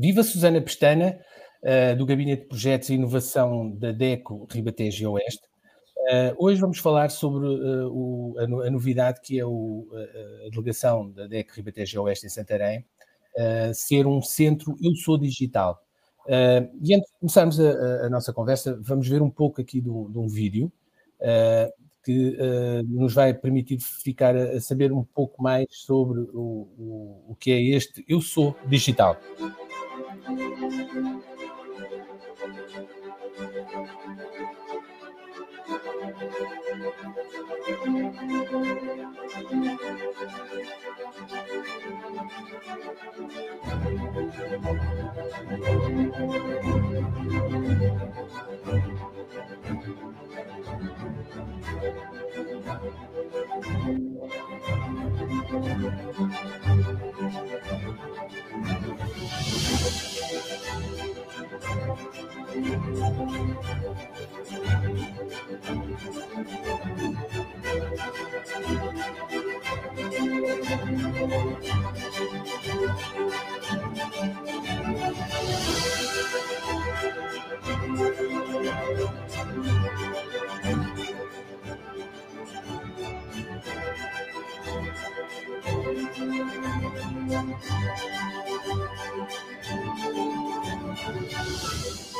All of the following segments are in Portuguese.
Viva Susana Pestana, uh, do Gabinete de Projetos e Inovação da DECO Ribatejo Oeste. Uh, hoje vamos falar sobre uh, o, a, a, novidade que é o, a, a, delegação da DECO Ribatejo Oeste em Santarém ser um centro Eu Sou Digital. e antes de começarmos a, a, nossa conversa, vamos ver um pouco aqui de um, de um vídeo que nos vai permitir ficar a, saber um pouco mais sobre o, o, o que é este Eu Sou Digital. Thank you. Thank you.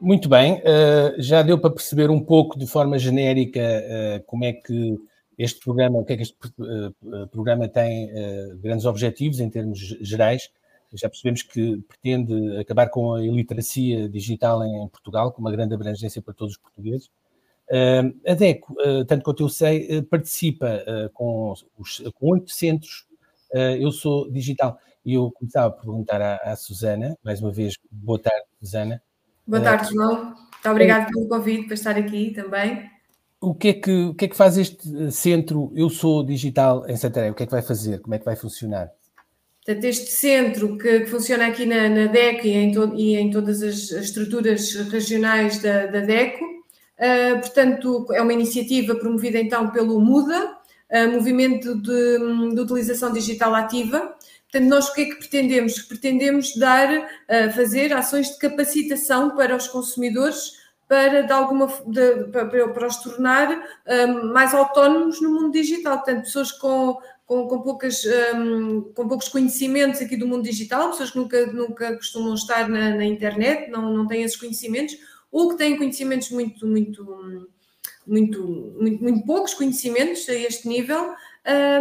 Muito bem, uh, já deu para perceber um pouco de forma genérica uh, como é que este programa, o que é que este uh, programa tem grandes objetivos em termos gerais. Já percebemos que pretende acabar com a iliteracia digital em Portugal, com uma grande abrangência para todos os portugueses. A DECO, tanto quanto eu sei, participa com, os, com oito centros. eu sou digital. E eu começava a perguntar à, à Susana, mais uma vez, boa tarde, Susana. Boa tarde, João. Muito obrigada pelo convite para estar aqui também. O que, é que, o que é que faz este centro Eu Sou Digital em Santarém? O que é que vai fazer? Como é que vai funcionar? Portanto, este centro que, que funciona aqui na, na DECO e em, to, e em, todas as estruturas regionais da, da DECO, uh, portanto, é uma iniciativa promovida então pelo MUDA, uh, Movimento de, de Utilização Digital Ativa, Portanto, nós o que é que pretendemos? Pretendemos dar, uh, fazer ações de capacitação para os consumidores para, de alguma, de, para, para, os tornar mais autónomos no mundo digital. Portanto, pessoas com, com, com, poucas, um, com poucos conhecimentos aqui do mundo digital, pessoas que nunca, nunca costumam estar na, na, internet, não, não têm esses conhecimentos, ou que têm conhecimentos muito, muito, muito, muito, muito poucos conhecimentos a este nível,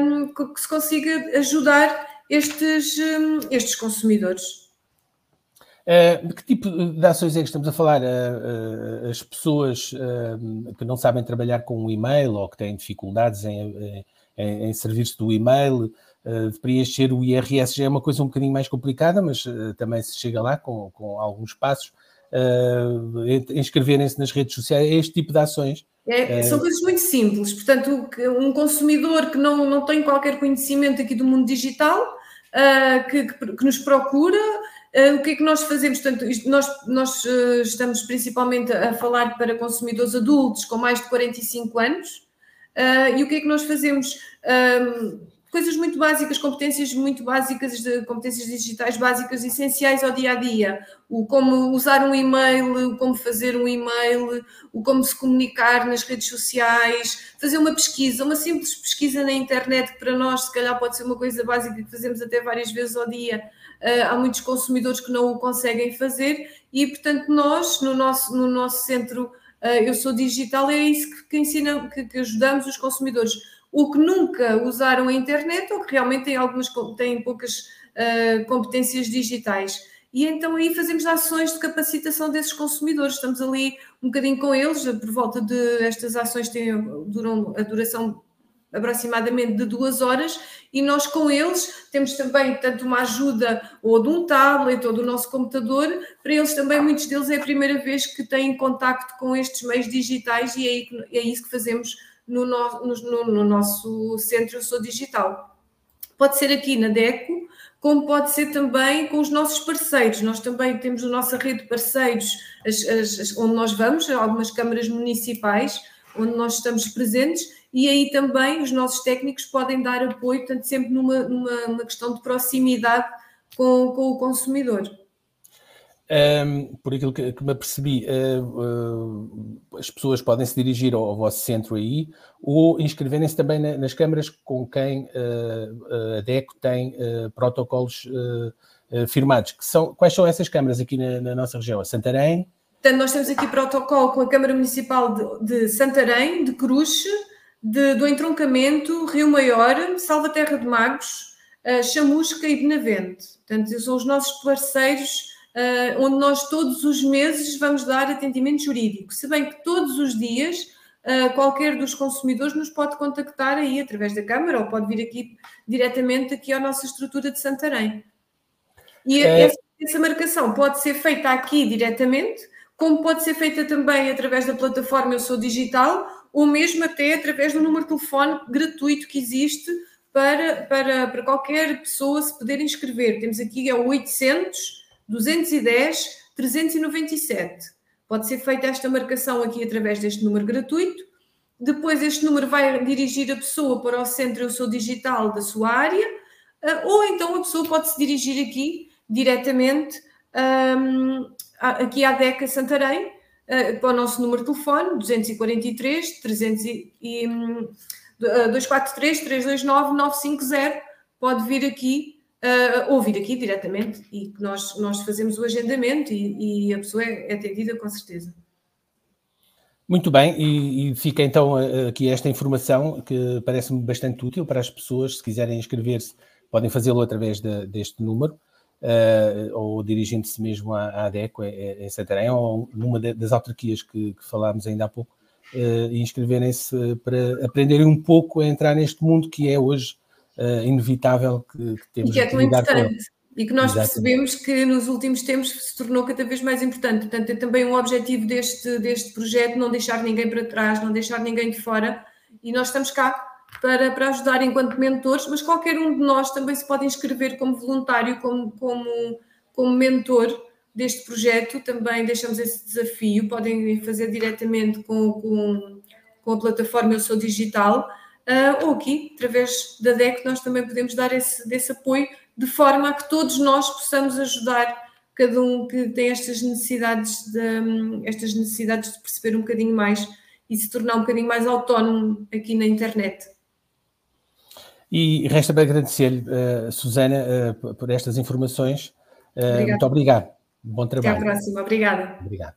um, que se consiga ajudar estes, hum, estes consumidores. Uh, de que tipo de ações é que estamos a falar? Uh, uh, as pessoas que não sabem trabalhar com o e-mail ou que têm dificuldades em, em, em servir-se do e-mail, de preencher o IRS já é uma coisa um bocadinho mais complicada, mas também se chega lá com, com alguns passos. Inscreverem-se nas redes sociais, é este tipo de ações. É, são coisas muito simples. Portanto, um consumidor que não, não tem qualquer conhecimento aqui do mundo digital uh, que, que, que, nos procura. Uh, o que é que nós fazemos? Portanto, isto, nós, nós uh, estamos principalmente a falar para consumidores adultos com mais de 45 anos. e o que é que nós fazemos? Coisas muito básicas, competências muito básicas, de, competências digitais básicas, essenciais ao dia a dia. O como usar um e-mail, o como fazer um e-mail, o como se comunicar nas redes sociais, fazer uma pesquisa, uma simples pesquisa na internet, que para nós, se calhar, pode ser uma coisa básica que fazemos até várias vezes ao dia. Uh, há muitos consumidores que não o conseguem fazer e, portanto, nós, no nosso, no nosso centro uh, Eu Sou Digital, é isso que, que, ensina, que, que ajudamos os consumidores ou que nunca usaram a internet ou que realmente têm algumas têm poucas uh, competências digitais. E então aí fazemos ações de capacitação desses consumidores. Estamos ali um bocadinho com eles, por volta de estas ações têm, duram a duração aproximadamente de duas horas, e nós com eles temos também tanto uma ajuda ou de um tablet ou do nosso computador, para eles também, muitos deles é a primeira vez que têm contacto com estes meios digitais e é, é isso que fazemos no, no, no, no nosso centro Eu Sou Digital. Pode ser aqui na DECO, como pode ser também com os nossos parceiros. Nós também temos a nossa rede de parceiros, as, as, onde nós vamos, algumas câmaras municipais, onde nós estamos presentes, e aí também os nossos técnicos podem dar apoio, portanto, sempre numa, numa questão de proximidade com, com o consumidor. Um, por aquilo que, que me apercebi, uh, uh, as pessoas podem se dirigir ao, ao, vosso centro aí ou inscreverem-se também na, nas câmaras com quem uh, a DECO tem protocolos firmados. Que são, quais são essas câmaras aqui na, na, nossa região? Santarém? Portanto, nós temos aqui protocolo com a Câmara Municipal de, de Santarém, de Cruz, de, do Entroncamento, Rio Maior, Salvaterra de Magos, Chamusca e Benavente. Portanto, são os nossos parceiros uh, onde nós todos os meses vamos dar atendimento jurídico. Se bem que todos os dias uh, qualquer dos consumidores nos pode contactar aí através da Câmara ou pode vir aqui diretamente aqui à nossa estrutura de Santarém. E é... essa, essa marcação pode ser feita aqui diretamente, como pode ser feita também através da plataforma Eu Sou Digital, ou mesmo até através do número de telefone gratuito que existe para, para, para qualquer pessoa se poder inscrever. Temos aqui é o 800 210 397. Pode ser feita esta marcação aqui através deste número gratuito. Depois, este número vai dirigir a pessoa para o centro Eu Sou Digital da sua área, ah, ou então a pessoa pode se dirigir aqui diretamente um, aqui à DECA Santarém, uh, para o nosso número de telefone, 243 300 e, um, 243 329 950. Pode vir aqui uh, ouvir aqui diretamente e nós, nós fazemos o agendamento e, e a pessoa é, é atendida com certeza. Muito bem, e, e, fica então aqui esta informação que parece-me bastante útil para as pessoas, se quiserem inscrever-se, podem fazê-lo através de, deste número, uh, ou dirigindo-se mesmo à, à ADECO em, em Santarém, ou numa das autarquias que, que falámos ainda há pouco, uh, e inscreverem-se para aprenderem um pouco a entrar neste mundo que é hoje uh, inevitável que, que temos e que é tão importante. E que nós Exatamente. percebemos que nos últimos tempos se tornou cada vez mais importante. Portanto, é também um objetivo deste, deste projeto não deixar ninguém para trás, não deixar ninguém de fora. E nós estamos cá para, para ajudar enquanto mentores, mas qualquer um de nós também se pode inscrever como voluntário, como, como, como mentor deste projeto. Também deixamos esse desafio. Podem fazer diretamente com, com, com a plataforma Eu Sou Digital uh, ou aqui, através da DEC, nós também podemos dar esse, desse apoio de forma a que todos nós possamos ajudar cada um que tem estas necessidades de, estas necessidades de perceber um bocadinho mais e se tornar um bocadinho mais autónomo aqui na internet. E resta para agradecer-lhe, uh, Susana, uh, por estas informações. Uh, muito obrigado. Bom trabalho. Até à próxima. Obrigada. Obrigado.